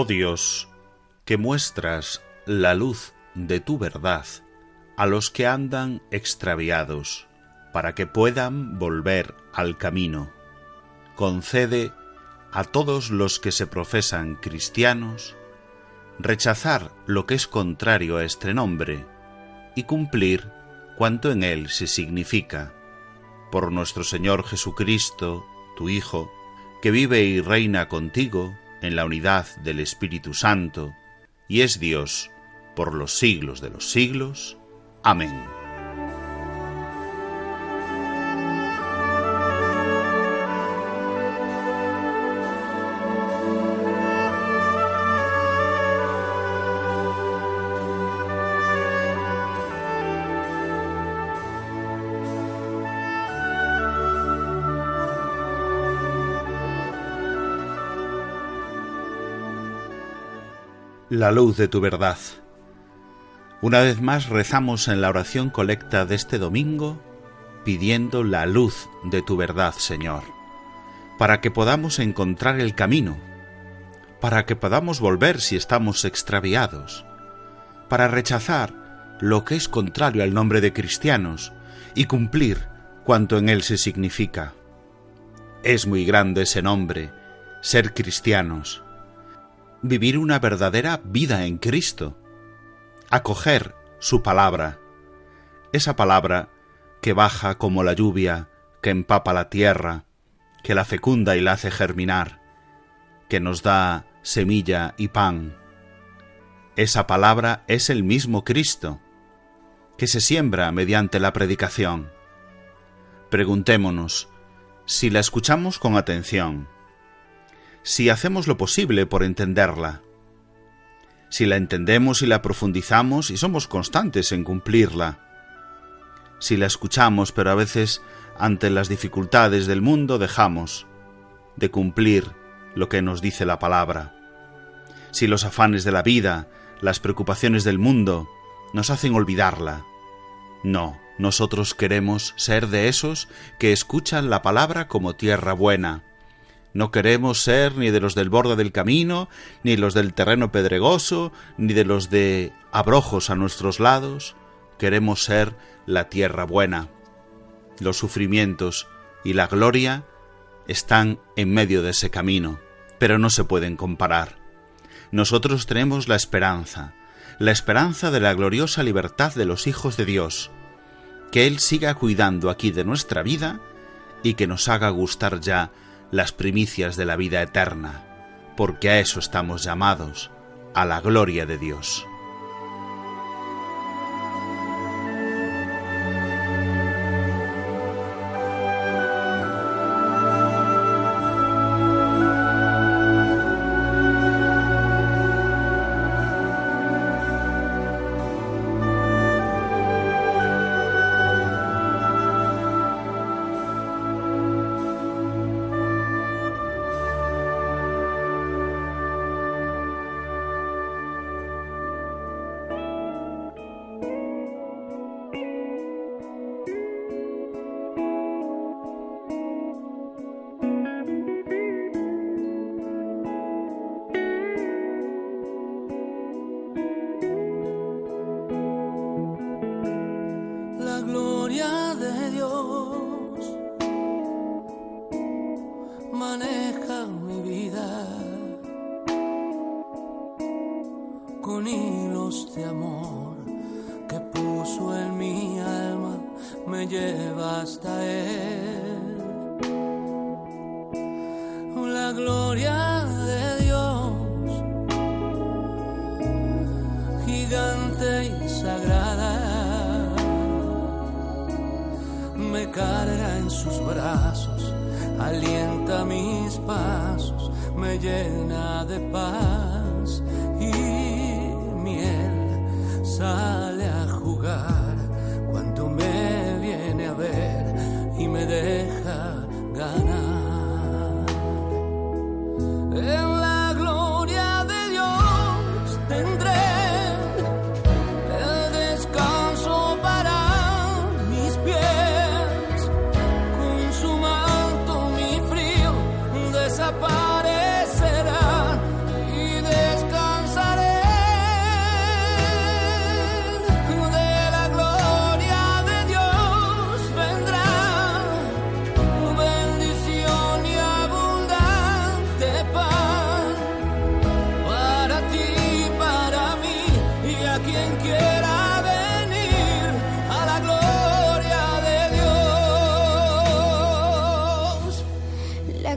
Oh Dios, que muestras la luz de tu verdad a los que andan extraviados, para que puedan volver al camino. Concede a todos los que se profesan cristianos rechazar lo que es contrario a este nombre y cumplir cuanto en él se significa. Por nuestro Señor Jesucristo, tu Hijo, que vive y reina contigo, en la unidad del Espíritu Santo, y es Dios por los siglos de los siglos. Amén. La luz de tu verdad. Una vez más rezamos en la oración colecta de este domingo pidiendo la luz de tu verdad, Señor, para que podamos encontrar el camino, para que podamos volver si estamos extraviados, para rechazar lo que es contrario al nombre de cristianos y cumplir cuanto en él se significa. Es muy grande ese nombre, ser cristianos vivir una verdadera vida en Cristo, acoger su palabra, esa palabra que baja como la lluvia, que empapa la tierra, que la fecunda y la hace germinar, que nos da semilla y pan. Esa palabra es el mismo Cristo, que se siembra mediante la predicación. Preguntémonos si la escuchamos con atención, si hacemos lo posible por entenderla. Si la entendemos y la profundizamos y somos constantes en cumplirla. Si la escuchamos pero a veces ante las dificultades del mundo dejamos de cumplir lo que nos dice la palabra. Si los afanes de la vida, las preocupaciones del mundo nos hacen olvidarla. No, nosotros queremos ser de esos que escuchan la palabra como tierra buena, no queremos ser ni de los del borde del camino, ni los del terreno pedregoso, ni de los de abrojos a nuestros lados. Queremos ser la tierra buena. Los sufrimientos y la gloria están en medio de ese camino, pero no se pueden comparar. Nosotros tenemos la esperanza, la esperanza de la gloriosa libertad de los hijos de Dios, que Él siga cuidando aquí de nuestra vida y que nos haga gustar ya las primicias de la vida eterna, porque a eso estamos llamados, a la gloria de Dios.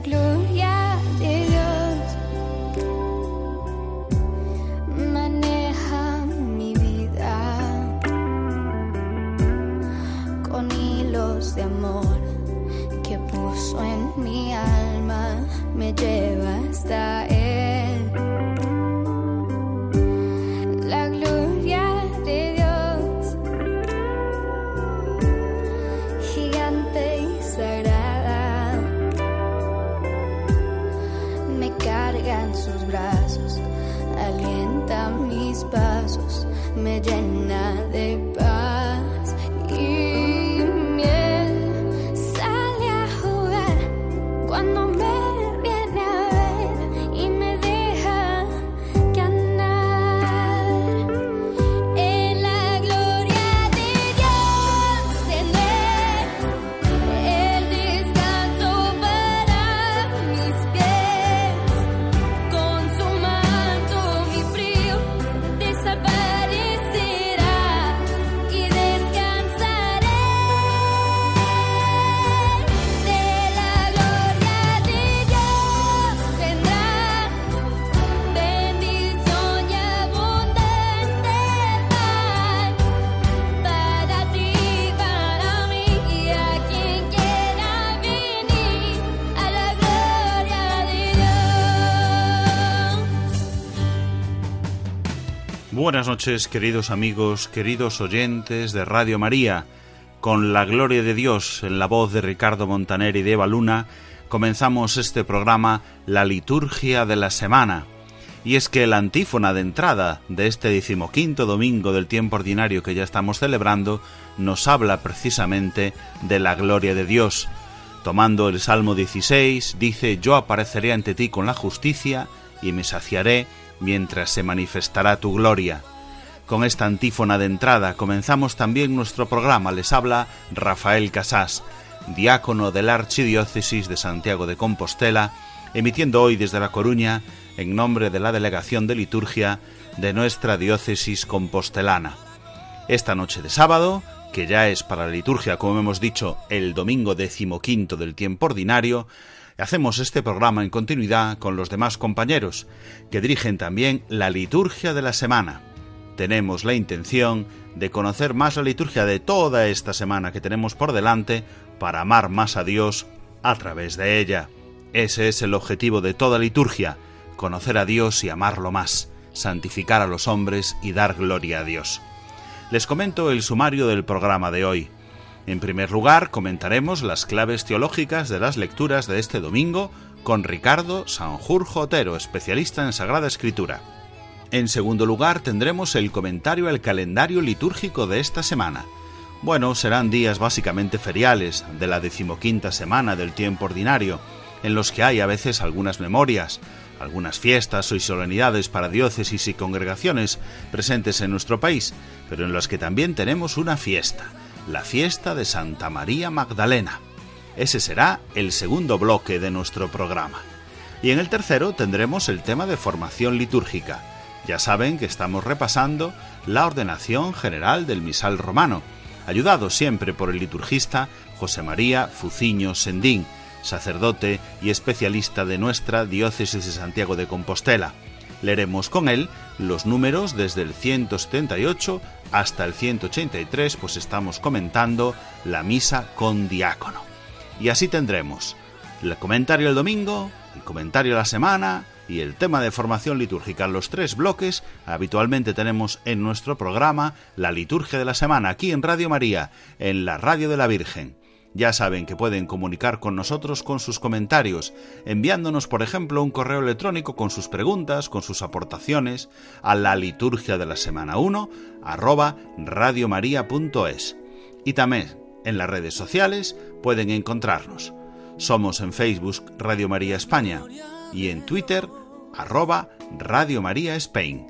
La Buenas noches, queridos amigos, queridos oyentes de Radio María. Con la gloria de Dios en la voz de Ricardo Montaner y de Eva Luna, comenzamos este programa La Liturgia de la Semana. Y es que la antífona de entrada de este decimoquinto domingo del tiempo ordinario que ya estamos celebrando nos habla precisamente de la gloria de Dios. Tomando el Salmo 16, dice, Yo apareceré ante ti con la justicia y me saciaré mientras se manifestará tu gloria. Con esta antífona de entrada comenzamos también nuestro programa. Les habla Rafael Casás, diácono de la Archidiócesis de Santiago de Compostela, emitiendo hoy desde La Coruña en nombre de la Delegación de Liturgia de nuestra diócesis compostelana. Esta noche de sábado, que ya es para la liturgia, como hemos dicho, el domingo decimoquinto del tiempo ordinario, hacemos este programa en continuidad con los demás compañeros, que dirigen también la liturgia de la semana. Tenemos la intención de conocer más la liturgia de toda esta semana que tenemos por delante para amar más a Dios a través de ella. Ese es el objetivo de toda liturgia, conocer a Dios y amarlo más, santificar a los hombres y dar gloria a Dios. Les comento el sumario del programa de hoy. En primer lugar, comentaremos las claves teológicas de las lecturas de este domingo con Ricardo Sanjurjo Otero, especialista en Sagrada Escritura. En segundo lugar, tendremos el comentario al calendario litúrgico de esta semana. Bueno, serán días básicamente feriales de la decimoquinta semana del tiempo ordinario, en los que hay a veces algunas memorias, algunas fiestas o solemnidades para diócesis y congregaciones presentes en nuestro país, pero en los que también tenemos una fiesta, la fiesta de Santa María Magdalena. Ese será el segundo bloque de nuestro programa. Y en el tercero tendremos el tema de formación litúrgica. Ya saben que estamos repasando la ordenación general del misal romano, ayudado siempre por el liturgista José María Fuciño Sendín, sacerdote y especialista de nuestra diócesis de Santiago de Compostela. Leeremos con él los números desde el 178 hasta el 183, pues estamos comentando la misa con diácono. Y así tendremos el comentario del domingo, el comentario la semana y el tema de formación litúrgica. Los tres bloques habitualmente tenemos en nuestro programa la liturgia de la semana aquí en Radio María, en la Radio de la Virgen. Ya saben que pueden comunicar con nosotros con sus comentarios, enviándonos, por ejemplo, un correo electrónico con sus preguntas, con sus aportaciones a la liturgia de la semana 1 arroba radiomaria.es. Y también en las redes sociales pueden encontrarnos. Somos en Facebook Radio María España y en Twitter arroba Radio María Spain.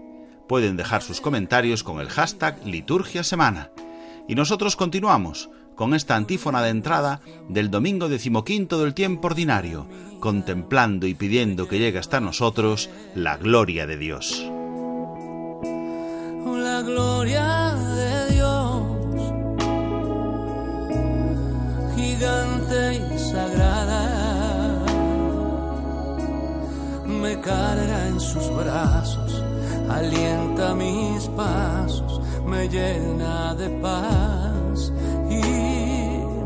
Pueden dejar sus comentarios con el hashtag Liturgia Semana. Y nosotros continuamos con esta antífona de entrada del domingo decimoquinto del tiempo ordinario, contemplando y pidiendo que llegue hasta nosotros la gloria de Dios. La gloria de Dios, gigante y sagrada, me carga en sus brazos, alienta mis pasos, me llena de paz y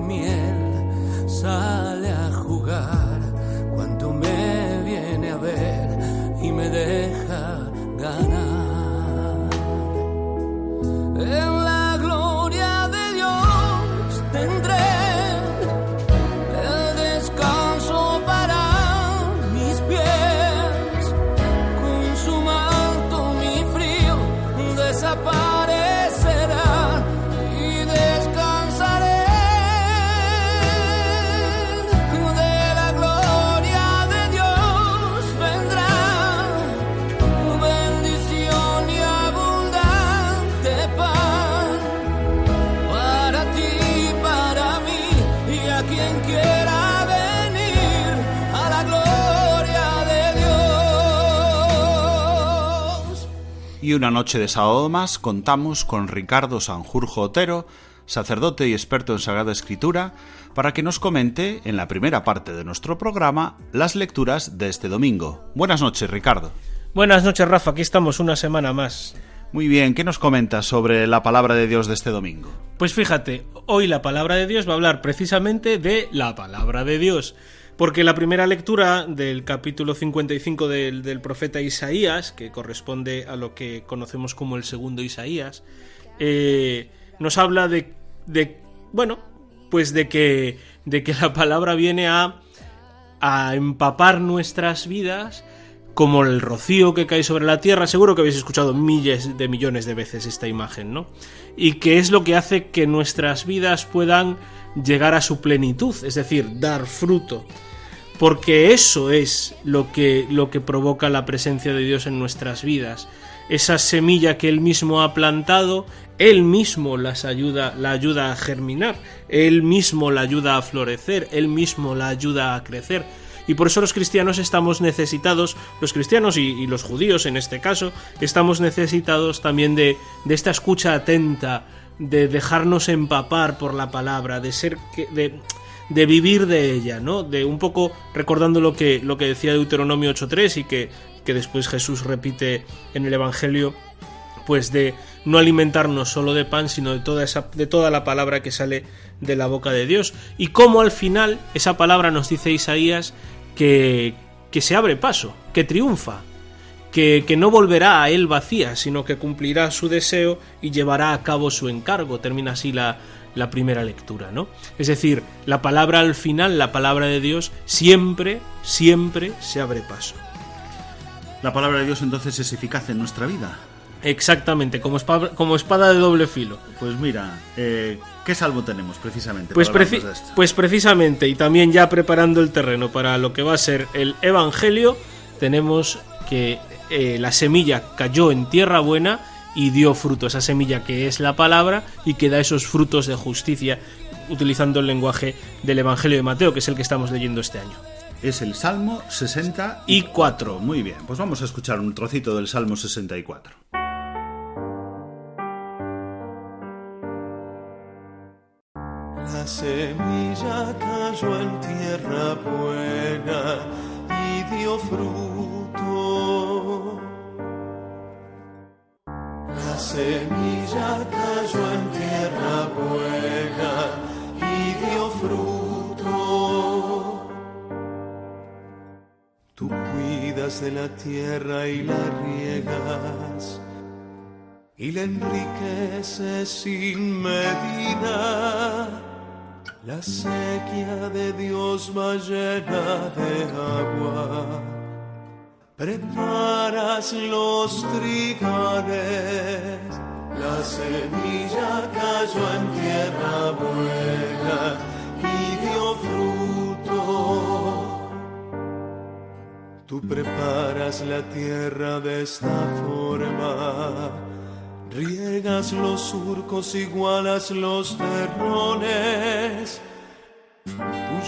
miel una noche de sábado más contamos con Ricardo Sanjurjo Otero, sacerdote y experto en Sagrada Escritura, para que nos comente, en la primera parte de nuestro programa, las lecturas de este domingo. Buenas noches, Ricardo. Buenas noches, Rafa. Aquí estamos una semana más. Muy bien, ¿qué nos comentas sobre la palabra de Dios de este domingo? Pues fíjate, hoy la palabra de Dios va a hablar precisamente de la palabra de Dios. Porque la primera lectura del capítulo 55 del, del profeta Isaías, que corresponde a lo que conocemos como el segundo Isaías, eh, nos habla de, de, bueno, pues de que, de que la palabra viene a, a empapar nuestras vidas como el rocío que cae sobre la tierra. Seguro que habéis escuchado miles de millones de veces esta imagen, ¿no? Y que es lo que hace que nuestras vidas puedan llegar a su plenitud, es decir, dar fruto. Porque eso es lo que, lo que provoca la presencia de Dios en nuestras vidas. Esa semilla que Él mismo ha plantado, Él mismo las ayuda, la ayuda a germinar, Él mismo la ayuda a florecer, Él mismo la ayuda a crecer. Y por eso los cristianos estamos necesitados, los cristianos y, los judíos en este caso, estamos necesitados también de, de esta escucha atenta, de dejarnos empapar por la palabra, de ser de, de vivir de ella, ¿no? De un poco recordando lo que, lo que decía Deuteronomio 8.3 y que, que después Jesús repite en el Evangelio, pues de no alimentarnos solo de pan, sino de toda, esa, de toda la palabra que sale de la boca de Dios. Y cómo al final esa palabra nos dice Isaías que, que se abre paso, que triunfa, que, que, no volverá a él vacía, sino que cumplirá su deseo y llevará a cabo su encargo. Termina así la, la primera lectura, ¿no? Es decir, la palabra al final, la palabra de Dios, siempre, siempre se abre paso. La palabra de Dios entonces es eficaz en nuestra vida. Exactamente, como espada, como espada de doble filo. Pues mira, eh, ¿qué salvo tenemos precisamente? Pues, preci pues precisamente, y también ya preparando el terreno para lo que va a ser el Evangelio, tenemos que eh, la semilla cayó en tierra buena y dio fruto, esa semilla que es la palabra y que da esos frutos de justicia, utilizando el lenguaje del Evangelio de Mateo, que es el que estamos leyendo este año. Es el Salmo 64. Y cuatro. Muy bien, pues vamos a escuchar un trocito del Salmo 64. La semilla cayó en tierra buena semilla cayó en tierra buena y dio fruto. Tú cuidas de la tierra y la riegas y la enriqueces sin medida. La sequía de Dios va llena de agua. Preparas los trigales. La semilla cayó en tierra buena y dio fruto. Tú preparas la tierra de esta forma. Riegas los surcos, igualas los terrones. Tu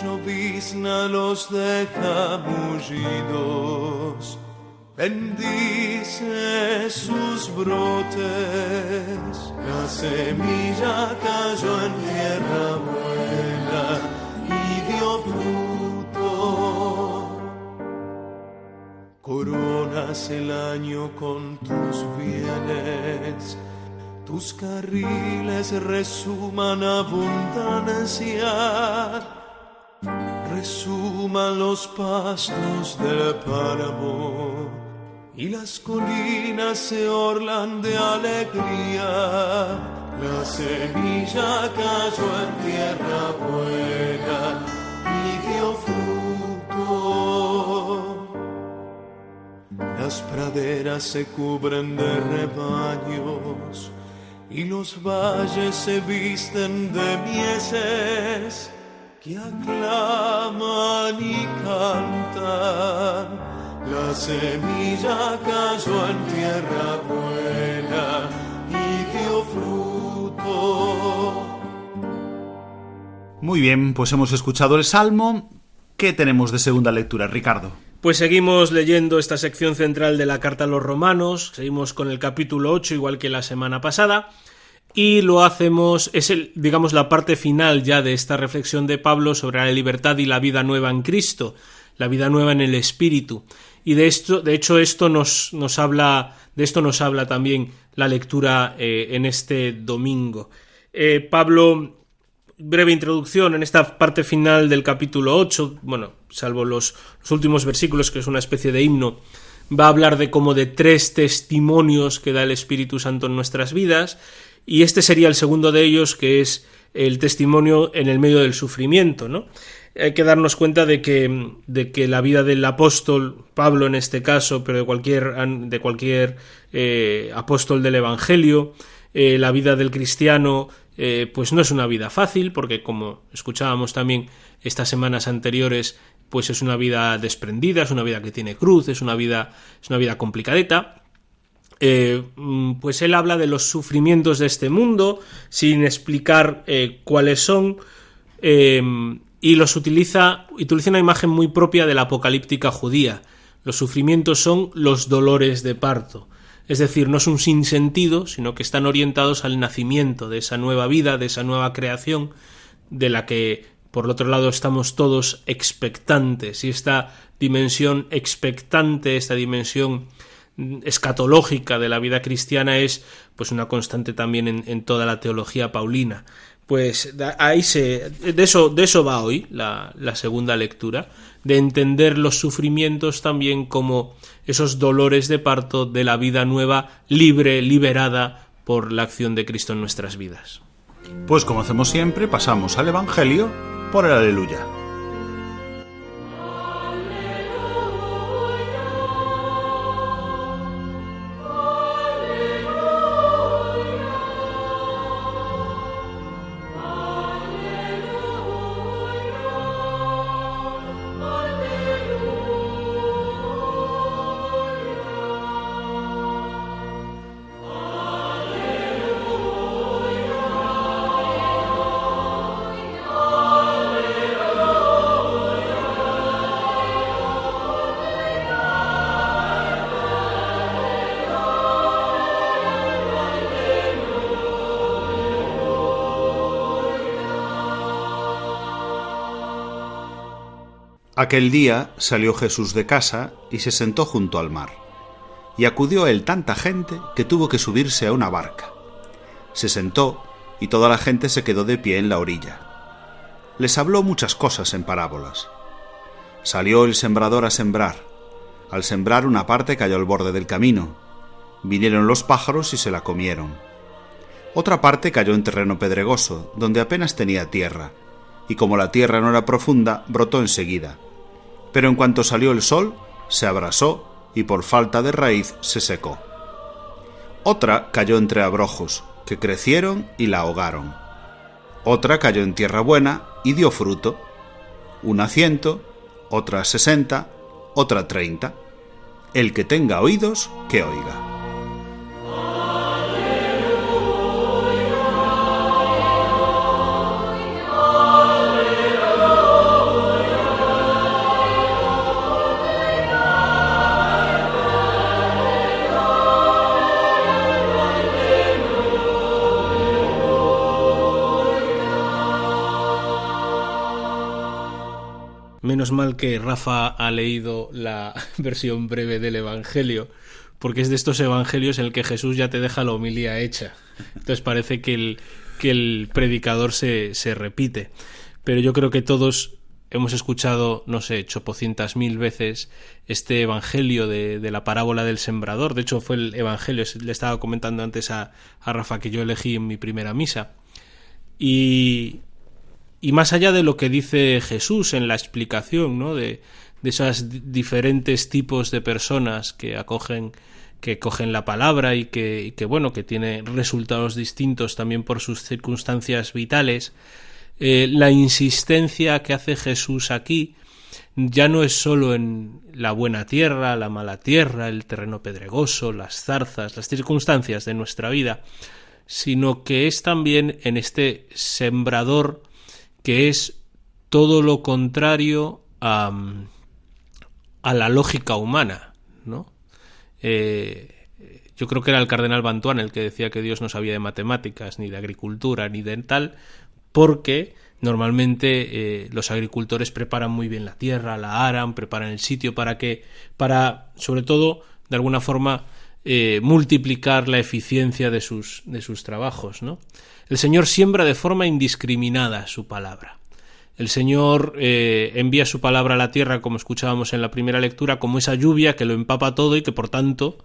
llovizna los deja mullidos. Bendice sus brotes. La semilla cayó en tierra buena y dio fruto. Coronas el año con tus bienes, tus carriles resuman abundancia, resuman los pastos del páramo y las colinas se orlan de alegría. La semilla cayó en tierra buena y dio fruto. Las praderas se cubren de rebaños y los valles se visten de mieses que aclaman y cantan. La semilla cayó en tierra buena y dio fruto. Muy bien, pues hemos escuchado el Salmo. ¿Qué tenemos de segunda lectura, Ricardo? Pues seguimos leyendo esta sección central de la carta a los romanos, seguimos con el capítulo 8 igual que la semana pasada y lo hacemos, es el, digamos la parte final ya de esta reflexión de Pablo sobre la libertad y la vida nueva en Cristo, la vida nueva en el Espíritu. Y de esto, de hecho, esto nos, nos habla, de esto nos habla también la lectura eh, en este domingo. Eh, Pablo breve introducción en esta parte final del capítulo 8, bueno, salvo los, últimos versículos, que es una especie de himno, va a hablar de como de tres testimonios que da el Espíritu Santo en nuestras vidas, y este sería el segundo de ellos, que es el testimonio en el medio del sufrimiento, ¿no? Hay que darnos cuenta de que, de que la vida del apóstol, Pablo en este caso, pero de cualquier, de cualquier eh, apóstol del Evangelio, eh, la vida del cristiano, eh, pues no es una vida fácil, porque como escuchábamos también estas semanas anteriores, pues es una vida desprendida, es una vida que tiene cruz, es una vida, es una vida complicadeta. Eh, pues él habla de los sufrimientos de este mundo sin explicar eh, cuáles son y los utiliza, utiliza una imagen muy propia de la apocalíptica judía. Los sufrimientos son los dolores de parto. Es decir, no es un sinsentido, sino que están orientados al nacimiento de esa nueva vida, de esa nueva creación, de la que, por otro lado, estamos todos expectantes. Y esta dimensión expectante, esta dimensión escatológica de la vida cristiana es pues una constante también en toda la teología paulina pues ahí se de eso de eso va hoy la, la, segunda lectura de entender los sufrimientos también como esos dolores de parto de la vida nueva libre liberada por la acción de Cristo en nuestras vidas. Pues como hacemos siempre pasamos al evangelio por el aleluya Aquel día salió Jesús de casa y se sentó junto al mar. Y acudió a él tanta gente que tuvo que subirse a una barca. Se sentó y toda la gente se quedó de pie en la orilla. Les habló muchas cosas en parábolas. Salió el sembrador a sembrar. Al sembrar una parte cayó al borde del camino. Vinieron los pájaros y se la comieron. Otra parte cayó en terreno pedregoso, donde apenas tenía tierra, y como la tierra no era profunda, brotó enseguida. Pero en cuanto salió el sol, se abrasó y por falta de raíz se secó. Otra cayó entre abrojos, que crecieron y la ahogaron. Otra cayó en tierra buena y dio fruto. Una ciento, otra sesenta, otra treinta. El que tenga oídos, que oiga. Menos mal que Rafa ha leído la versión breve del Evangelio, porque es de estos evangelios en el que Jesús ya te deja la homilía hecha. Entonces parece que el, que el predicador se, se repite. Pero yo creo que todos hemos escuchado, no sé, chopocientas mil veces este evangelio de, de, la parábola del sembrador. De hecho, fue el evangelio, le estaba comentando antes a, a Rafa que yo elegí en mi primera misa. Y, y más allá de lo que dice Jesús en la explicación, ¿no? De, de esos diferentes tipos de personas que acogen que cogen la palabra y que, que bueno que tiene resultados distintos también por sus circunstancias vitales eh, la insistencia que hace Jesús aquí ya no es sólo en la buena tierra, la mala tierra, el terreno pedregoso, las zarzas, las circunstancias de nuestra vida, sino que es también en este sembrador que es todo lo contrario a, la lógica humana, ¿no? Eh, yo creo que era el cardenal Bantuán el que decía que Dios no sabía de matemáticas, ni de agricultura, ni de tal, porque normalmente eh, los agricultores preparan muy bien la tierra, la aran, preparan el sitio para que, para, sobre todo, de alguna forma, eh, multiplicar la eficiencia de sus, de sus trabajos, ¿no? El Señor siembra de forma indiscriminada su palabra. El Señor eh, envía su palabra a la tierra, como escuchábamos en la primera lectura, como esa lluvia que lo empapa todo y que por tanto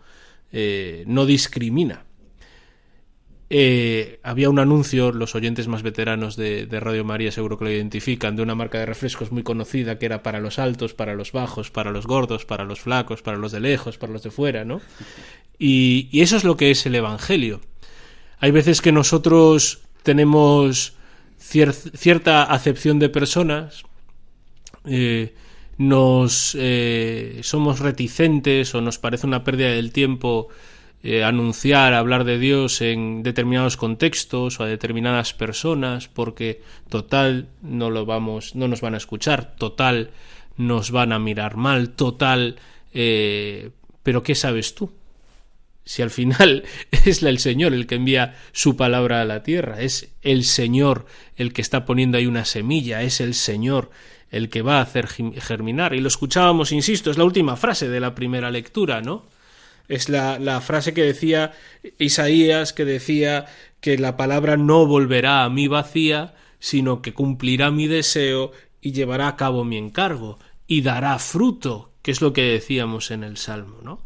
eh, no discrimina. Eh, había un anuncio, los oyentes más veteranos de, de, Radio María seguro que lo identifican, de una marca de refrescos muy conocida que era para los altos, para los bajos, para los gordos, para los flacos, para los de lejos, para los de fuera, ¿no? Y, eso es lo que es el Evangelio. Hay veces que nosotros tenemos cier cierta acepción de personas, eh, nos eh, somos reticentes o nos parece una pérdida del tiempo eh, anunciar, hablar de Dios en determinados contextos o a determinadas personas, porque total no lo vamos, no nos van a escuchar, total nos van a mirar mal, total, eh, pero ¿qué sabes tú? Si al final es el Señor el que envía su palabra a la tierra, es el Señor el que está poniendo ahí una semilla, es el Señor el que va a hacer germinar. Y lo escuchábamos, insisto, es la última frase de la primera lectura, ¿no? Es la, la, frase que decía Isaías, que decía que la palabra no volverá a mí vacía, sino que cumplirá mi deseo y llevará a cabo mi encargo y dará fruto, que es lo que decíamos en el Salmo, ¿no?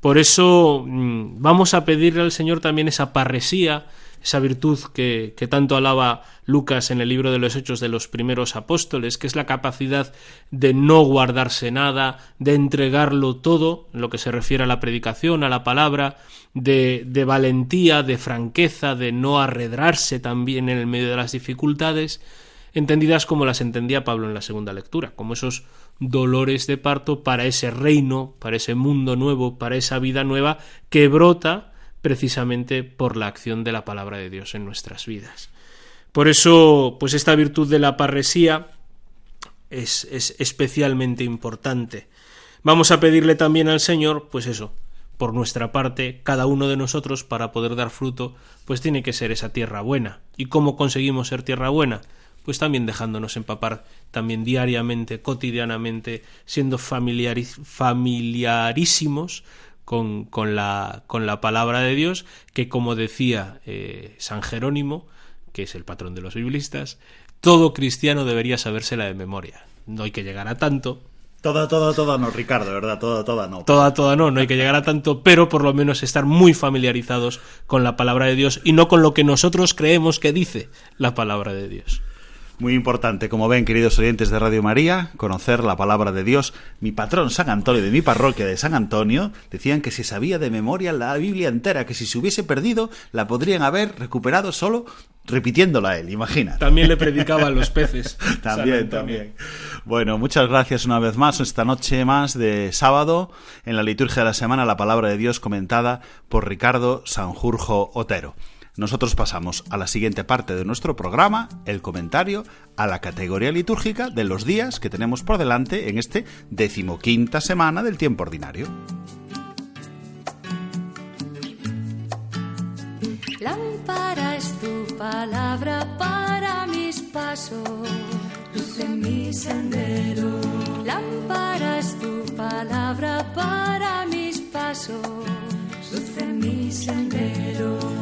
Por eso mm, vamos a pedirle al Señor también esa parresía, esa virtud que, que, tanto alaba Lucas en el libro de los Hechos de los primeros apóstoles, que es la capacidad de no guardarse nada, de entregarlo todo, en lo que se refiere a la predicación, a la palabra, de, de valentía, de franqueza, de no arredrarse también en el medio de las dificultades, entendidas como las entendía Pablo en la segunda lectura, como esos dolores de parto para ese reino, para ese mundo nuevo, para esa vida nueva que brota precisamente por la acción de la palabra de Dios en nuestras vidas. Por eso, pues esta virtud de la parresía es, es especialmente importante. Vamos a pedirle también al Señor, pues eso, por nuestra parte, cada uno de nosotros, para poder dar fruto, pues tiene que ser esa tierra buena. ¿Y cómo conseguimos ser tierra buena? pues también dejándonos empapar también diariamente, cotidianamente, siendo familiarísimos con, con, la, con la palabra de Dios, que como decía eh, San Jerónimo, que es el patrón de los biblistas, todo cristiano debería sabérsela de memoria. No hay que llegar a tanto, Toda, toda, toda no, Ricardo, ¿verdad? Toda, toda no. Toda, toda no, no hay que llegar a tanto, pero por lo menos estar muy familiarizados con la palabra de Dios y no con lo que nosotros creemos que dice la palabra de Dios. Muy importante, como ven, queridos oyentes de Radio María, conocer la palabra de Dios. Mi patrón San Antonio de mi parroquia de San Antonio decían que se sabía de memoria la Biblia entera, que si se hubiese perdido la podrían haber recuperado solo repitiéndola él, imagina. También le predicaba a los peces. también, también. Bueno, muchas gracias una vez más, esta noche más de sábado, en la liturgia de la semana, la palabra de Dios comentada por Ricardo Sanjurjo Otero. Nosotros pasamos a la siguiente parte de nuestro programa, el comentario a la categoría litúrgica de los días que tenemos por delante en este decimoquinta semana del tiempo ordinario. Lámpara es tu palabra para mis pasos, luz en mi sendero. Lámpara es tu palabra para mis pasos, luz mi sendero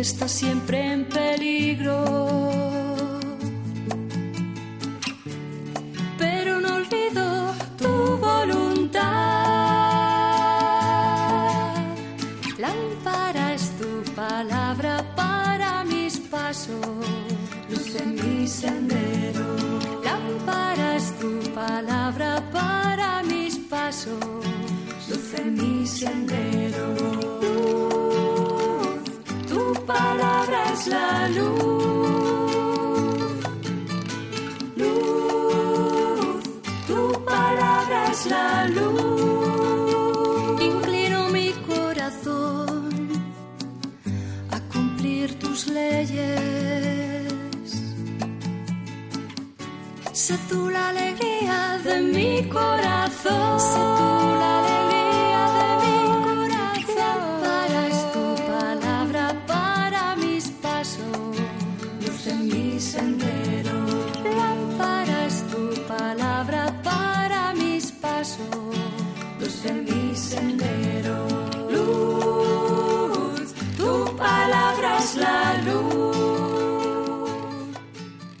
Está siempre en peligro. Pero no olvido tu voluntad. Lámpara es tu palabra para mis pasos, luz en mi sendero. Lámpara es tu palabra para mis pasos, luz en mi sendero palabra es la luz. Luz, tu palabra es la luz. Inclino mi corazón a cumplir tus leyes. Sé tú la alegría de mi corazón. Sé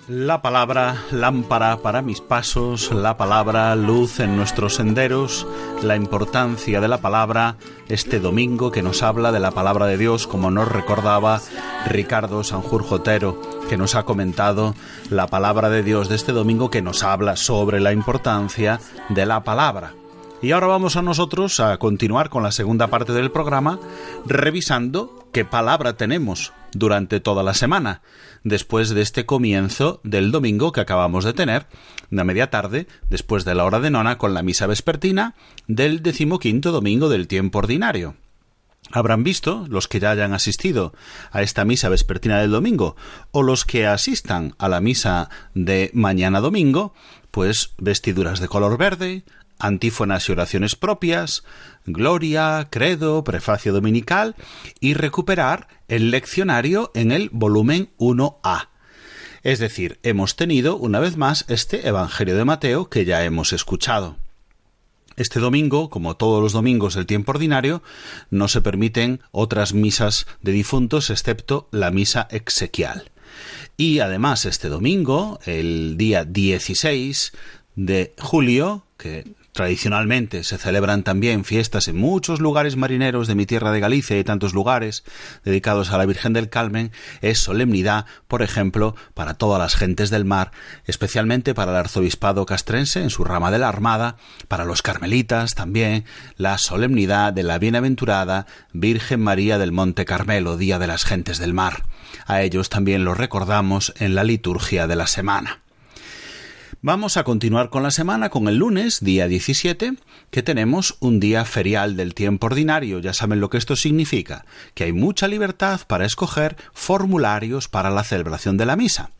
La palabra lámpara para mis pasos, la palabra luz en nuestros senderos, la importancia de la palabra este domingo que nos habla de la palabra de Dios, como nos recordaba Ricardo Sanjurjotero, que nos ha comentado la palabra de Dios de este domingo que nos habla sobre la importancia de la palabra. Y ahora vamos a nosotros a continuar con la segunda parte del programa, revisando qué palabra tenemos durante toda la semana, después de este comienzo del domingo que acabamos de tener, una media tarde, después de la hora de nona, con la misa vespertina del decimoquinto domingo del tiempo ordinario. Habrán visto, los que ya hayan asistido a esta misa vespertina del domingo, o los que asistan a la misa de mañana domingo, pues vestiduras de color verde, antífonas y oraciones propias, gloria, credo, prefacio dominical y recuperar el leccionario en el volumen 1A. Es decir, hemos tenido una vez más este Evangelio de Mateo que ya hemos escuchado. Este domingo, como todos los domingos del tiempo ordinario, no se permiten otras misas de difuntos excepto la misa exequial. Y además este domingo, el día 16 de julio, que Tradicionalmente se celebran también fiestas en muchos lugares marineros de mi tierra de Galicia y tantos lugares dedicados a la Virgen del Carmen. Es solemnidad, por ejemplo, para todas las gentes del mar, especialmente para el arzobispado castrense en su rama de la Armada, para los carmelitas también, la solemnidad de la bienaventurada Virgen María del Monte Carmelo, Día de las Gentes del Mar. A ellos también los recordamos en la liturgia de la semana. Vamos a continuar con la semana con el lunes, día 17, que tenemos un día ferial del tiempo ordinario. Ya saben lo que esto significa, que hay mucha libertad para escoger formularios para la celebración de la misa.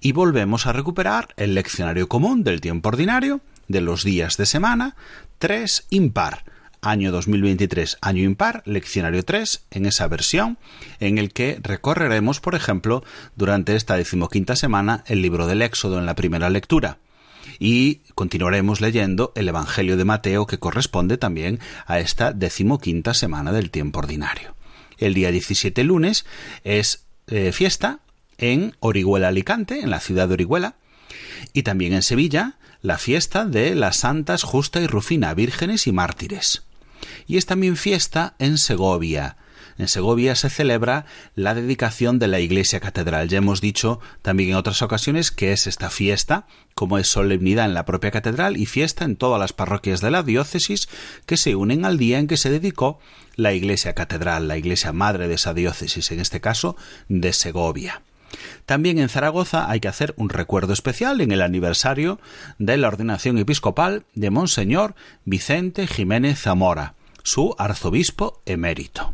Y volvemos a recuperar el leccionario común del tiempo ordinario, de los días de semana, 3 impar año 2023, año impar, leccionario 3, en esa versión, en el que recorreremos, por ejemplo, durante esta decimoquinta semana, el libro del Éxodo en la primera lectura. Y continuaremos leyendo el Evangelio de Mateo, que corresponde también a esta decimoquinta semana del tiempo ordinario. El día 17 lunes es eh, fiesta en Orihuela Alicante, en la ciudad de Orihuela, y también en Sevilla, la fiesta de las santas Justa y Rufina, vírgenes y mártires y es también fiesta en Segovia. En Segovia se celebra la dedicación de la iglesia catedral. Ya hemos dicho también en otras ocasiones que es esta fiesta, como es solemnidad en la propia catedral y fiesta en todas las parroquias de la diócesis que se unen al día en que se dedicó la iglesia catedral, la iglesia madre de esa diócesis, en este caso de Segovia. También en Zaragoza hay que hacer un recuerdo especial en el aniversario de la ordenación episcopal de Monseñor Vicente Jiménez Zamora, su arzobispo emérito.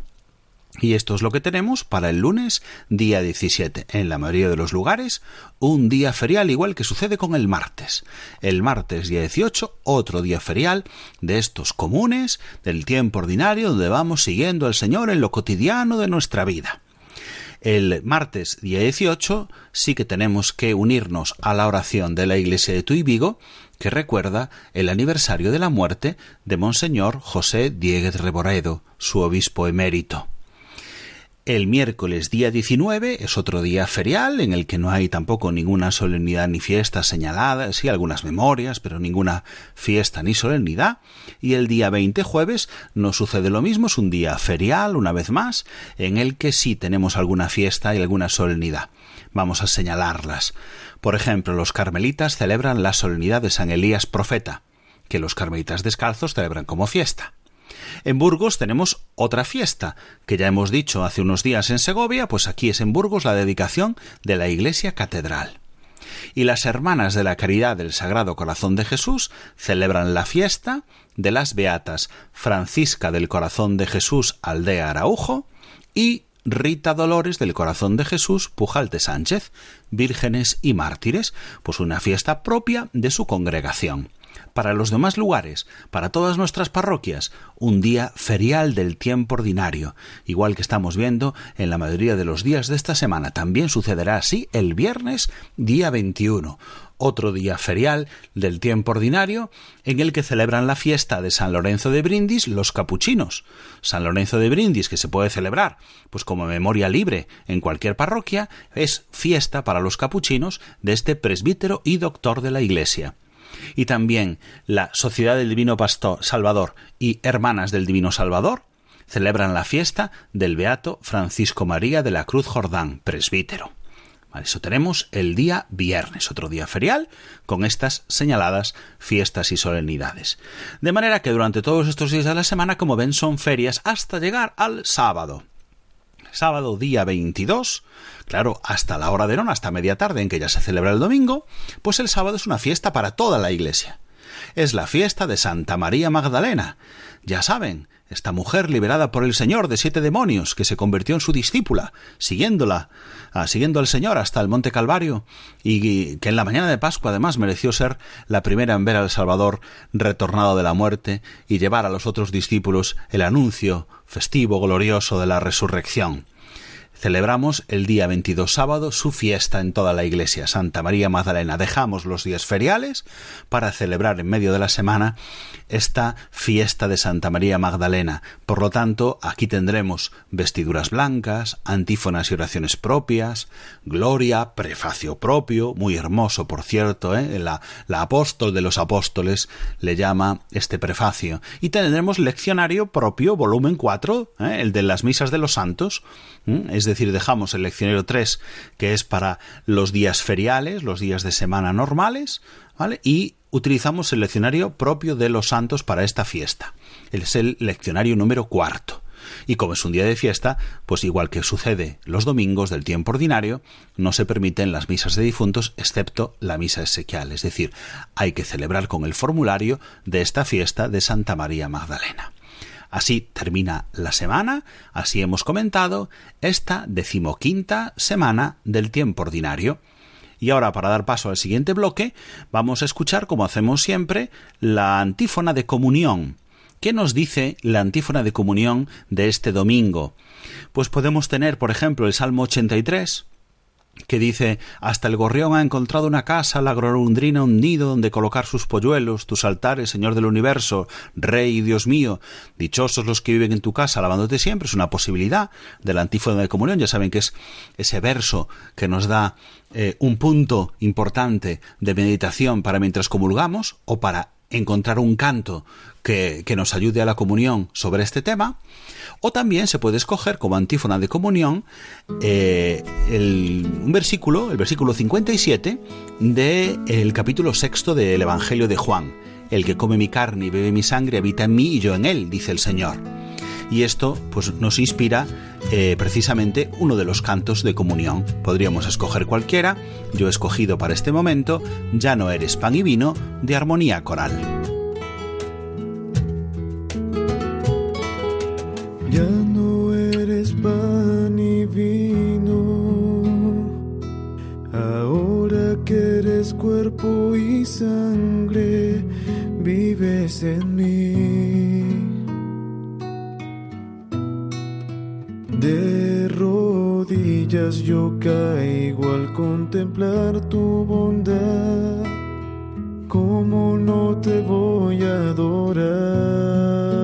Y esto es lo que tenemos para el lunes día 17. En la mayoría de los lugares, un día ferial igual que sucede con el martes. El martes día 18, otro día ferial de estos comunes, del tiempo ordinario, donde vamos siguiendo al Señor en lo cotidiano de nuestra vida. El martes día 18 sí que tenemos que unirnos a la oración de la iglesia de Tuy Vigo, que recuerda el aniversario de la muerte de Monseñor José Dieguez Reboredo, su obispo emérito. El miércoles día 19 es otro día ferial en el que no hay tampoco ninguna solemnidad ni fiesta señalada, sí algunas memorias, pero ninguna fiesta ni solemnidad. Y el día 20 jueves no sucede lo mismo, es un día ferial una vez más en el que sí tenemos alguna fiesta y alguna solemnidad. Vamos a señalarlas. Por ejemplo, los carmelitas celebran la solemnidad de San Elías Profeta, que los carmelitas descalzos celebran como fiesta. En Burgos tenemos otra fiesta, que ya hemos dicho hace unos días en Segovia, pues aquí es en Burgos la dedicación de la iglesia catedral. Y las hermanas de la caridad del Sagrado Corazón de Jesús celebran la fiesta de las beatas Francisca del Corazón de Jesús Aldea Araujo y Rita Dolores del Corazón de Jesús Pujalte Sánchez, vírgenes y mártires, pues una fiesta propia de su congregación para los demás lugares, para todas nuestras parroquias, un día ferial del tiempo ordinario, igual que estamos viendo en la mayoría de los días de esta semana. También sucederá así el viernes día 21, otro día ferial del tiempo ordinario en el que celebran la fiesta de San Lorenzo de Brindis los capuchinos. San Lorenzo de Brindis que se puede celebrar pues como memoria libre en cualquier parroquia es fiesta para los capuchinos de este presbítero y doctor de la Iglesia y también la Sociedad del Divino Pastor Salvador y Hermanas del Divino Salvador celebran la fiesta del Beato Francisco María de la Cruz Jordán, presbítero. Eso tenemos el día viernes, otro día ferial, con estas señaladas fiestas y solemnidades. De manera que durante todos estos días de la semana, como ven, son ferias hasta llegar al sábado sábado día 22, claro, hasta la hora de non, hasta media tarde en que ya se celebra el domingo, pues el sábado es una fiesta para toda la iglesia. Es la fiesta de Santa María Magdalena. Ya saben, esta mujer liberada por el Señor de siete demonios, que se convirtió en su discípula, siguiéndola, siguiendo al Señor hasta el Monte Calvario, y que en la mañana de Pascua además mereció ser la primera en ver al Salvador retornado de la muerte y llevar a los otros discípulos el anuncio festivo glorioso de la resurrección. Celebramos el día 22 sábado su fiesta en toda la iglesia, Santa María Magdalena. Dejamos los días feriales para celebrar en medio de la semana esta fiesta de Santa María Magdalena. Por lo tanto, aquí tendremos vestiduras blancas, antífonas y oraciones propias, gloria, prefacio propio, muy hermoso, por cierto, ¿eh? la, la apóstol de los apóstoles le llama este prefacio. Y tendremos leccionario propio, volumen 4, ¿eh? el de las misas de los santos, decir, dejamos el leccionario 3, que es para los días feriales, los días de semana normales, ¿vale? Y utilizamos el leccionario propio de los santos para esta fiesta. Es el leccionario número cuarto. Y como es un día de fiesta, pues igual que sucede los domingos del tiempo ordinario, no se permiten las misas de difuntos excepto la misa exequial, es decir, hay que celebrar con el formulario de esta fiesta de Santa María Magdalena. Así termina la semana, así hemos comentado, esta decimoquinta semana del tiempo ordinario. Y ahora, para dar paso al siguiente bloque, vamos a escuchar, como hacemos siempre, la antífona de comunión. ¿Qué nos dice la antífona de comunión de este domingo? Pues podemos tener, por ejemplo, el Salmo 83, que dice Hasta el gorrión ha encontrado una casa, la golondrina un nido donde colocar sus polluelos, tus altares, Señor del universo, Rey y Dios mío. Dichosos los que viven en tu casa, alabándote siempre. Es una posibilidad de la antífona de comunión. Ya saben que es ese verso que nos da eh, un punto importante de meditación para mientras comulgamos o para encontrar un canto que, que nos ayude a la comunión sobre este tema. O también se puede escoger como antífona de comunión eh, el, un versículo, el versículo 57 del capítulo sexto del Evangelio de Juan. El que come mi carne y bebe mi sangre habita en mí y yo en él, dice el Señor. Y esto pues, nos inspira eh, precisamente uno de los cantos de comunión. Podríamos escoger cualquiera. Yo he escogido para este momento Ya no eres pan y vino de armonía coral. Ya no eres pan y vino, ahora que eres cuerpo y sangre, vives en mí. De rodillas yo caigo al contemplar tu bondad, ¿cómo no te voy a adorar?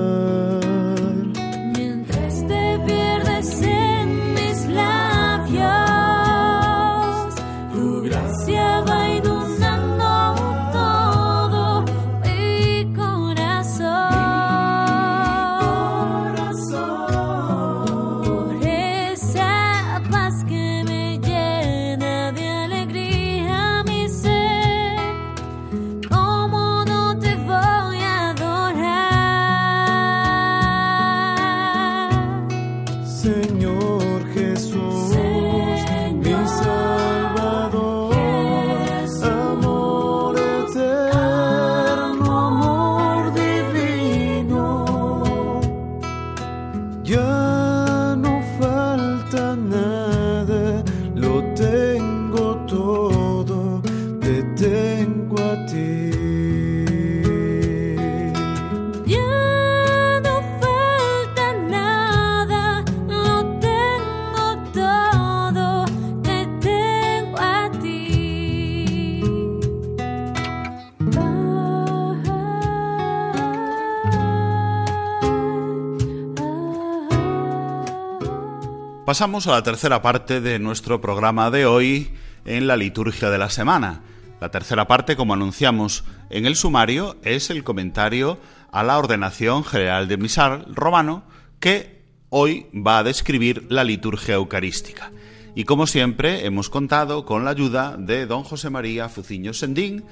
Pasamos a la tercera parte de nuestro programa de hoy en la liturgia de la semana. La tercera parte, como anunciamos en el sumario, es el comentario a la ordenación general de misal romano que hoy va a describir la liturgia eucarística. Y como siempre, hemos contado con la ayuda de don José María Fuciño Sendín,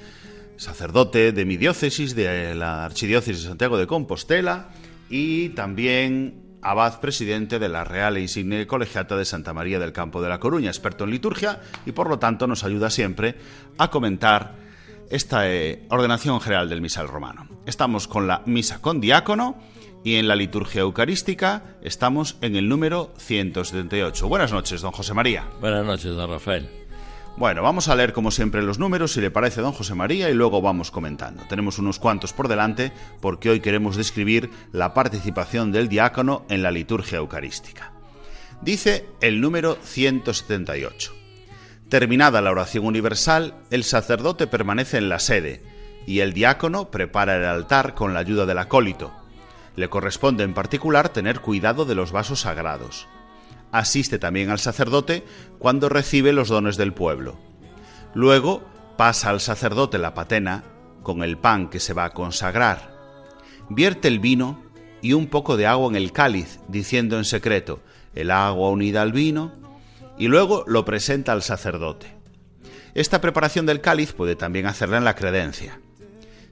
sacerdote de mi diócesis, de la Archidiócesis de Santiago de Compostela, y también abad presidente de la Real e Insigne Colegiata de Santa María del Campo de la Coruña, experto en liturgia y por lo tanto nos ayuda siempre a comentar esta eh, ordenación general del misal romano. Estamos con la misa con diácono y en la liturgia eucarística estamos en el número 178. Buenas noches, don José María. Buenas noches, don Rafael. Bueno, vamos a leer como siempre los números, si le parece, don José María, y luego vamos comentando. Tenemos unos cuantos por delante porque hoy queremos describir la participación del diácono en la liturgia eucarística. Dice el número 178. Terminada la oración universal, el sacerdote permanece en la sede y el diácono prepara el altar con la ayuda del acólito. Le corresponde en particular tener cuidado de los vasos sagrados. Asiste también al sacerdote cuando recibe los dones del pueblo. Luego pasa al sacerdote la patena con el pan que se va a consagrar. Vierte el vino y un poco de agua en el cáliz, diciendo en secreto, el agua unida al vino, y luego lo presenta al sacerdote. Esta preparación del cáliz puede también hacerla en la credencia.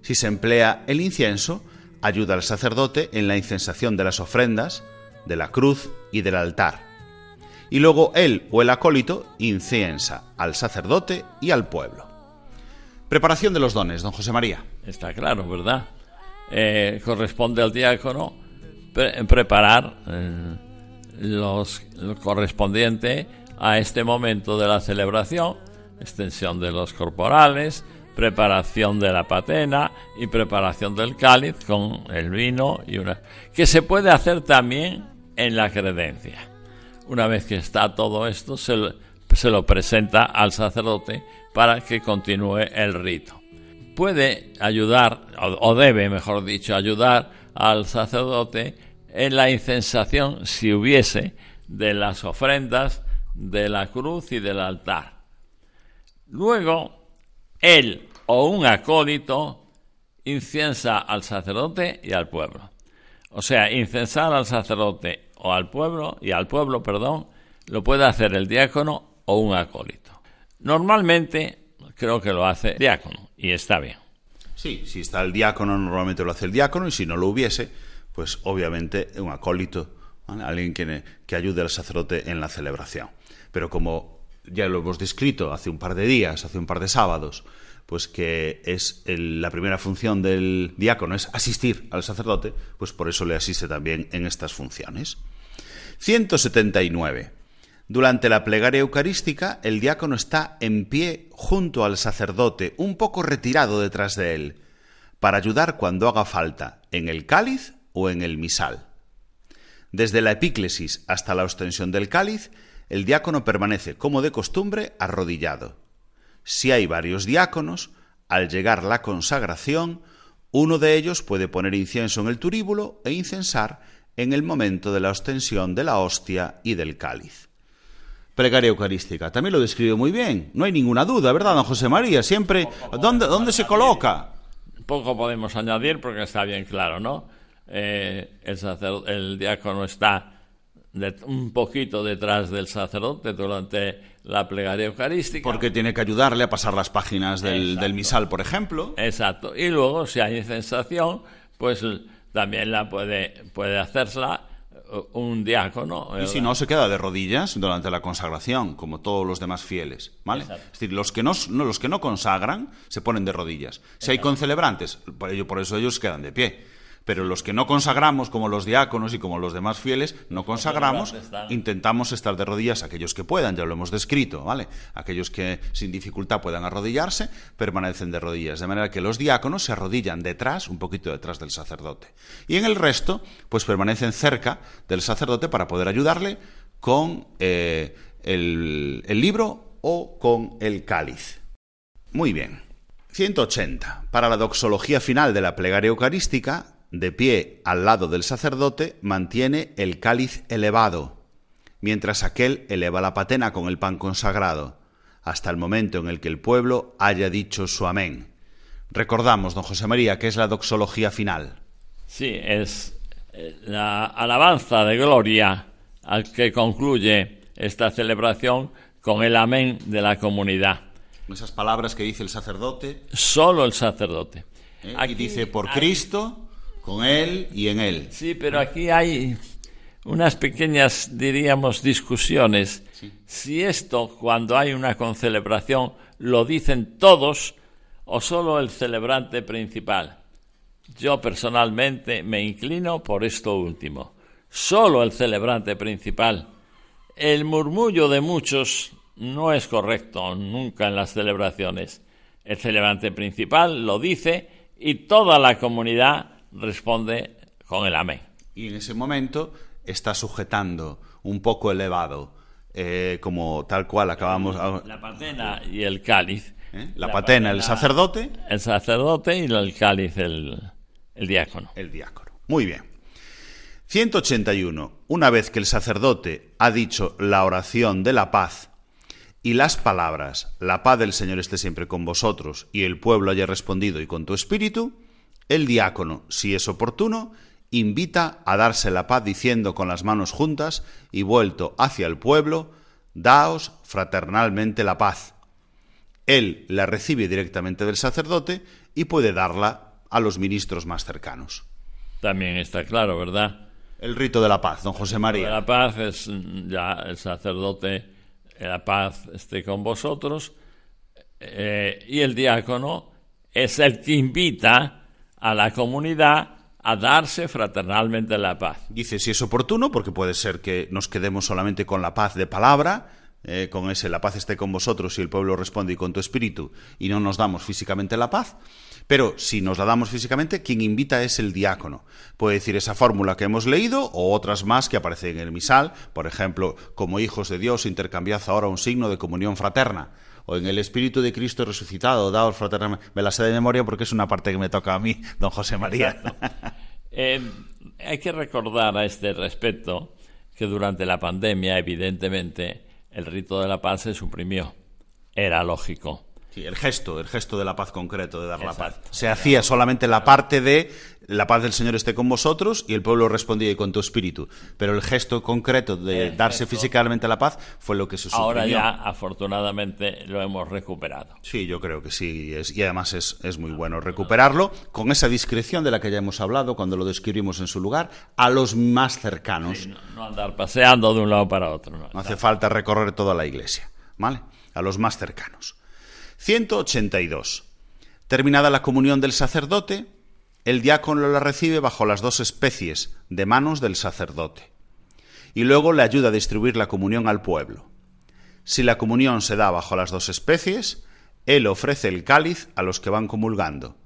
Si se emplea el incienso, ayuda al sacerdote en la incensación de las ofrendas, de la cruz y del altar. Y luego él o el acólito inciensa al sacerdote y al pueblo. Preparación de los dones, don José María. Está claro, ¿verdad? Eh, corresponde al diácono preparar eh, los, lo correspondiente a este momento de la celebración, extensión de los corporales, preparación de la patena y preparación del cáliz con el vino y una que se puede hacer también en la credencia. Una vez que está todo esto, se, lo presenta al sacerdote para que continúe el rito. Puede ayudar, o debe, mejor dicho, ayudar al sacerdote en la incensación, si hubiese, de las ofrendas, de la cruz y del altar. Luego, él o un acólito inciensa al sacerdote y al pueblo. O sea, incensar al sacerdote o al pueblo y al pueblo, perdón, lo puede hacer el diácono o un acólito. Normalmente creo que lo hace el diácono y está bien. Sí, si está el diácono, normalmente lo hace el diácono y si no lo hubiese, pues obviamente un acólito, alguien que, que ayude al sacerdote en la celebración. Pero como ya lo hemos descrito hace un par de días, hace un par de sábados, pues que es la primera función del diácono es asistir al sacerdote, pues por eso le asiste también en estas funciones. 179. Durante la plegaria eucarística, el diácono está en pie junto al sacerdote, un poco retirado detrás de él, para ayudar cuando haga falta, en el cáliz o en el misal. Desde la epíclesis hasta la ostensión del cáliz, el diácono permanece, como de costumbre, arrodillado. Si hay varios diáconos, al llegar la consagración, uno de ellos puede poner incienso en el turíbulo e incensar en el momento de la ostensión de la hostia y del cáliz. Plegaria eucarística. También lo describe muy bien. No hay ninguna duda, ¿verdad, don José María? Siempre. ¿Dónde, dónde se coloca? Poco podemos añadir porque está bien claro, ¿no? Eh, el diácono está un poquito detrás del sacerdote durante la plegaria eucarística. Porque tiene que ayudarle a pasar las páginas del, del misal, por ejemplo. Exacto. Y luego, si hay sensación, pues también la puede, puede hacerla un diácono. Y si no, se queda de rodillas durante la consagración, como todos los demás fieles, ¿vale? Es decir, los que no, los que no consagran se ponen de rodillas. Si hay concelebrantes, por, ello, por eso ellos quedan de pie pero los que no consagramos, como los diáconos y como los demás fieles, no consagramos, intentamos estar de rodillas aquellos que puedan, ya lo hemos descrito, ¿vale? Aquellos que sin dificultad puedan arrodillarse, permanecen de rodillas, de manera que los diáconos se arrodillan detrás, un poquito detrás del sacerdote. Y en el resto, pues permanecen cerca del sacerdote para poder ayudarle con eh, el, el libro o con el cáliz. Muy bien. 180. Para la doxología final de la plegaria eucarística, de pie al lado del sacerdote, mantiene el cáliz elevado, mientras aquel eleva la patena con el pan consagrado, hasta el momento en el que el pueblo haya dicho su amén. Recordamos, don José María, que es la doxología final. Sí, es eh, la alabanza de gloria al que concluye esta celebración con el amén de la comunidad. Esas palabras que dice el sacerdote. Solo el sacerdote. ¿Eh? Aquí, dice por Cristo con Él y en Él. Sí, pero aquí hay unas pequeñas, diríamos, discusiones. Si esto, cuando hay una concelebración, lo dicen todos o solo el celebrante principal. Yo personalmente me inclino por esto último. Solo el celebrante principal. El murmullo de muchos no es correcto nunca en las celebraciones. El celebrante principal lo dice y toda la comunidad responde con el amén. Y en ese momento está sujetando un poco elevado, eh, como tal cual acabamos... La patena y el cáliz. ¿Eh? La, patena, el sacerdote. El sacerdote y el cáliz, el, el diácono. El diácono. Muy bien. 181. Una vez que el sacerdote ha dicho la oración de la paz y las palabras, la paz del Señor esté siempre con vosotros, y el pueblo haya respondido y con tu espíritu, el diácono, si es oportuno, invita a darse la paz diciendo con las manos juntas y vuelto hacia el pueblo, daos fraternalmente la paz. Él la recibe directamente del sacerdote y puede darla a los ministros más cercanos. También está claro, ¿verdad? El rito de la paz, don José María. La paz es ya el sacerdote, la paz esté con vosotros, eh, y el diácono es el que invita a la comunidad a darse fraternalmente la paz. Dice si es oportuno, porque puede ser que nos quedemos solamente con la paz de palabra, eh, con ese la paz esté con vosotros y el pueblo responde y con tu espíritu, y no nos damos físicamente la paz. Pero si nos la damos físicamente, quien invita es el diácono. Puede decir esa fórmula que hemos leído o otras más que aparecen en el misal, por ejemplo, como hijos de Dios, intercambiad ahora un signo de comunión fraterna o en el Espíritu de Cristo resucitado, daos fraternamente. Me la sé de memoria porque es una parte que me toca a mí, don José María. Eh, hay que recordar a este respecto que durante la pandemia, evidentemente, el rito de la paz se suprimió. Era lógico. Sí, el gesto, el gesto de la paz concreto, de dar la paz. Se hacía solamente la parte de la paz del Señor esté con vosotros y el pueblo respondía y con tu espíritu. Pero el gesto concreto de darse físicamente la paz fue lo que se suprimió. Ahora ya, afortunadamente, lo hemos recuperado. Sí, yo creo que sí. Es, y además es, es muy bueno recuperarlo con esa discreción de la que ya hemos hablado cuando lo describimos en su lugar, a los más cercanos. Sí, no, no, andar paseando de un lado para otro. No, no hace falta recorrer toda la iglesia, ¿vale? A los más cercanos. 182. Terminada la comunión del sacerdote, el diácono la recibe bajo las dos especies de manos del sacerdote, y luego le ayuda a distribuir la comunión al pueblo. Si la comunión se da bajo las dos especies, él ofrece el cáliz a los que van comulgando,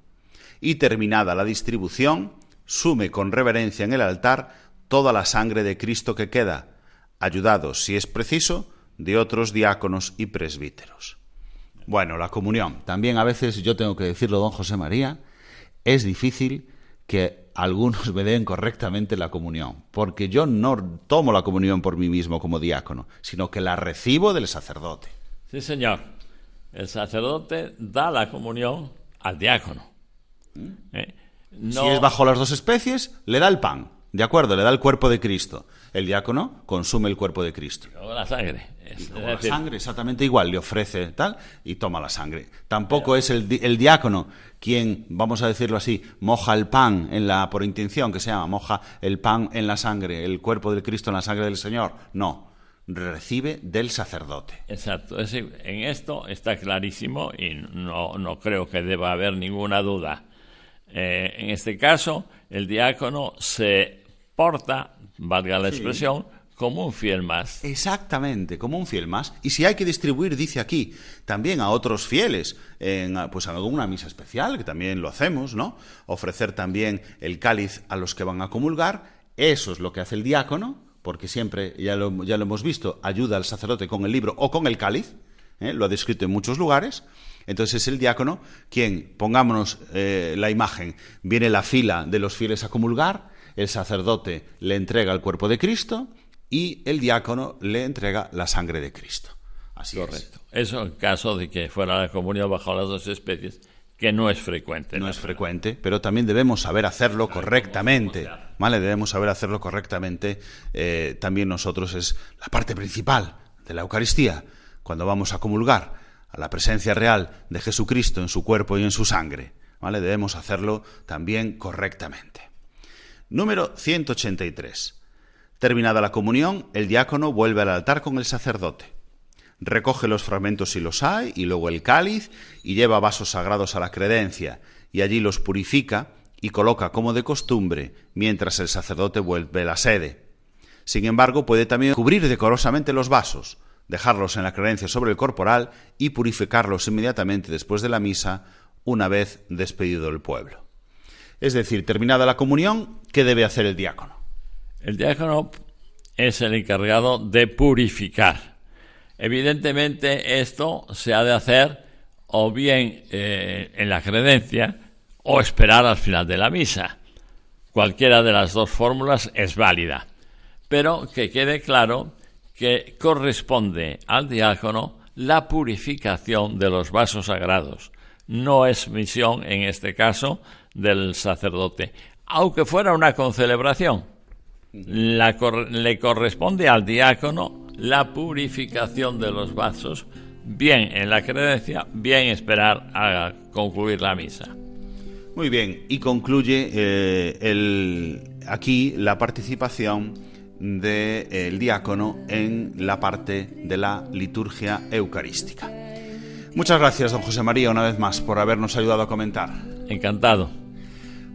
y terminada la distribución, sume con reverencia en el altar toda la sangre de Cristo que queda, ayudados, si es preciso, de otros diáconos y presbíteros. Bueno, la comunión. También a veces, yo tengo que decirlo, don José María, es difícil que algunos me den correctamente la comunión, porque yo no tomo la comunión por mí mismo como diácono, sino que la recibo del sacerdote. Sí, señor. El sacerdote da la comunión al diácono. ¿Eh? No... Si es bajo las dos especies, le da el pan, ¿de acuerdo? Le da el cuerpo de Cristo. El diácono consume el cuerpo de Cristo. La sangre. Es, y la decir... sangre exactamente igual, le ofrece tal y toma la sangre. Tampoco Pero... es el, el, diácono quien, vamos a decirlo así, moja el pan en la por intención que se llama, moja el pan en la sangre, el cuerpo de Cristo en la sangre del Señor. No, recibe del sacerdote. Exacto, es, en esto está clarísimo y no, no creo que deba haber ninguna duda. Eh, en este caso, el diácono se porta, valga la expresión, como un fiel más. Exactamente, como un fiel más. Y si hay que distribuir, dice aquí, también a otros fieles, en, pues en alguna misa especial, que también lo hacemos, ¿no? Ofrecer también el cáliz a los que van a comulgar, eso es lo que hace el diácono, porque siempre, ya lo, ya lo hemos visto, ayuda al sacerdote con el libro o con el cáliz, ¿eh? lo ha descrito en muchos lugares. Entonces es el diácono quien, pongámonos eh, la imagen, viene la fila de los fieles a comulgar, el sacerdote le entrega el cuerpo de Cristo, y el diácono le entrega la sangre de Cristo. Así Correcto. Es. Eso en caso de que fuera la comunión bajo las dos especies, que no es frecuente. No es frecuente, pero también debemos saber hacerlo correctamente. ¿Vale? Debemos saber hacerlo correctamente. Eh, también nosotros es la parte principal de la Eucaristía, cuando vamos a comulgar a la presencia real de Jesucristo en su cuerpo y en su sangre. ¿Vale? Debemos hacerlo también correctamente. Número 183. Terminada la comunión, el diácono vuelve al altar con el sacerdote. Recoge los fragmentos si los hay, y luego el cáliz, y lleva vasos sagrados a la credencia, y allí los purifica y coloca como de costumbre, mientras el sacerdote vuelve la sede. Sin embargo, puede también cubrir decorosamente los vasos, dejarlos en la creencia sobre el corporal y purificarlos inmediatamente después de la misa, una vez despedido el pueblo. Es decir, terminada la comunión, ¿qué debe hacer el diácono? El diácono es el encargado de purificar. Evidentemente esto se ha de hacer o bien eh, en la credencia o esperar al final de la misa. Cualquiera de las dos fórmulas es válida, pero que quede claro que corresponde al diácono la purificación de los vasos sagrados. No es misión, en este caso, del sacerdote, aunque fuera una concelebración. Le corresponde al diácono la purificación de los vasos, bien en la credencia, bien esperar a concluir la misa. Muy bien, y concluye eh, el, aquí la participación del diácono en la parte de la liturgia eucarística. Muchas gracias, don José María, una vez más, por habernos ayudado a comentar. Encantado.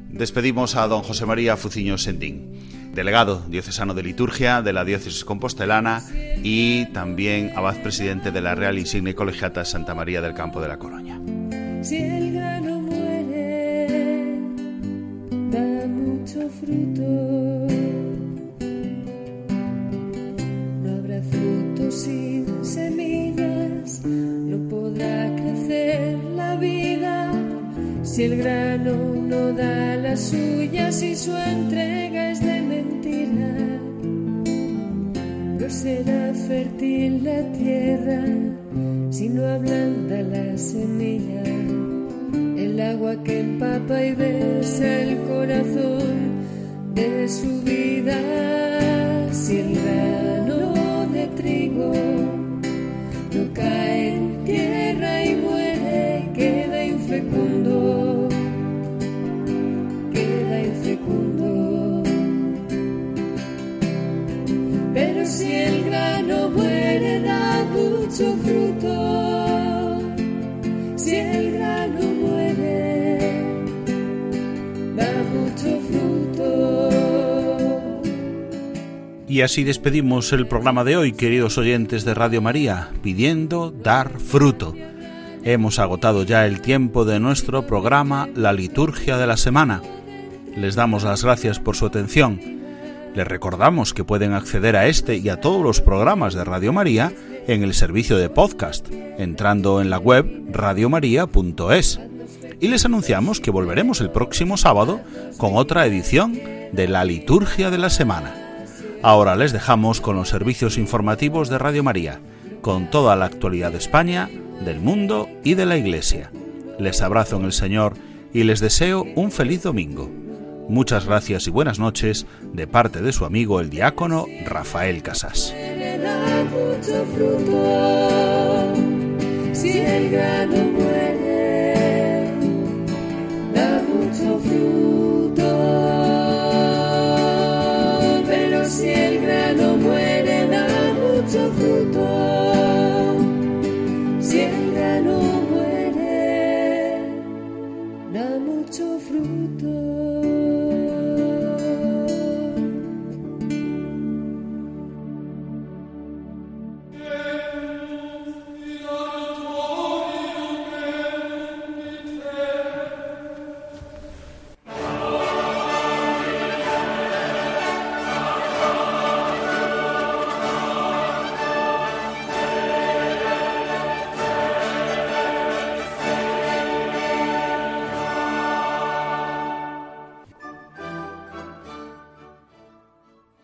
Despedimos a don José María Fuciño Sendín, delegado diocesano de liturgia de la diócesis compostelana y también abad presidente de la Real Insigne Colegiata Santa María del Campo de la Coroña. Si el muere, da mucho fruto. No habrá fruto sin semillas, no podrá crecer si el grano no da las suyas y su entrega es de mentira. No será fértil la tierra si no ablanda la semilla. El agua que empapa y besa el corazón de su vida. Si el grano de trigo no cae si el grano muere, da mucho fruto. Si el grano muere, da mucho fruto. Y así despedimos el programa de hoy, queridos oyentes de Radio María, pidiendo dar fruto. Hemos agotado ya el tiempo de nuestro programa La Liturgia de la Semana. Les damos las gracias por su atención. Les recordamos que pueden acceder a este y a todos los programas de Radio María en el servicio de podcast, entrando en la web radiomaria.es. Y les anunciamos que volveremos el próximo sábado con otra edición de La Liturgia de la Semana. Ahora les dejamos con los servicios informativos de Radio María, con toda la actualidad de España, del mundo y de la Iglesia. Les abrazo en el Señor y les deseo un feliz domingo. Muchas gracias y buenas noches de parte de su amigo el diácono Rafael Casas.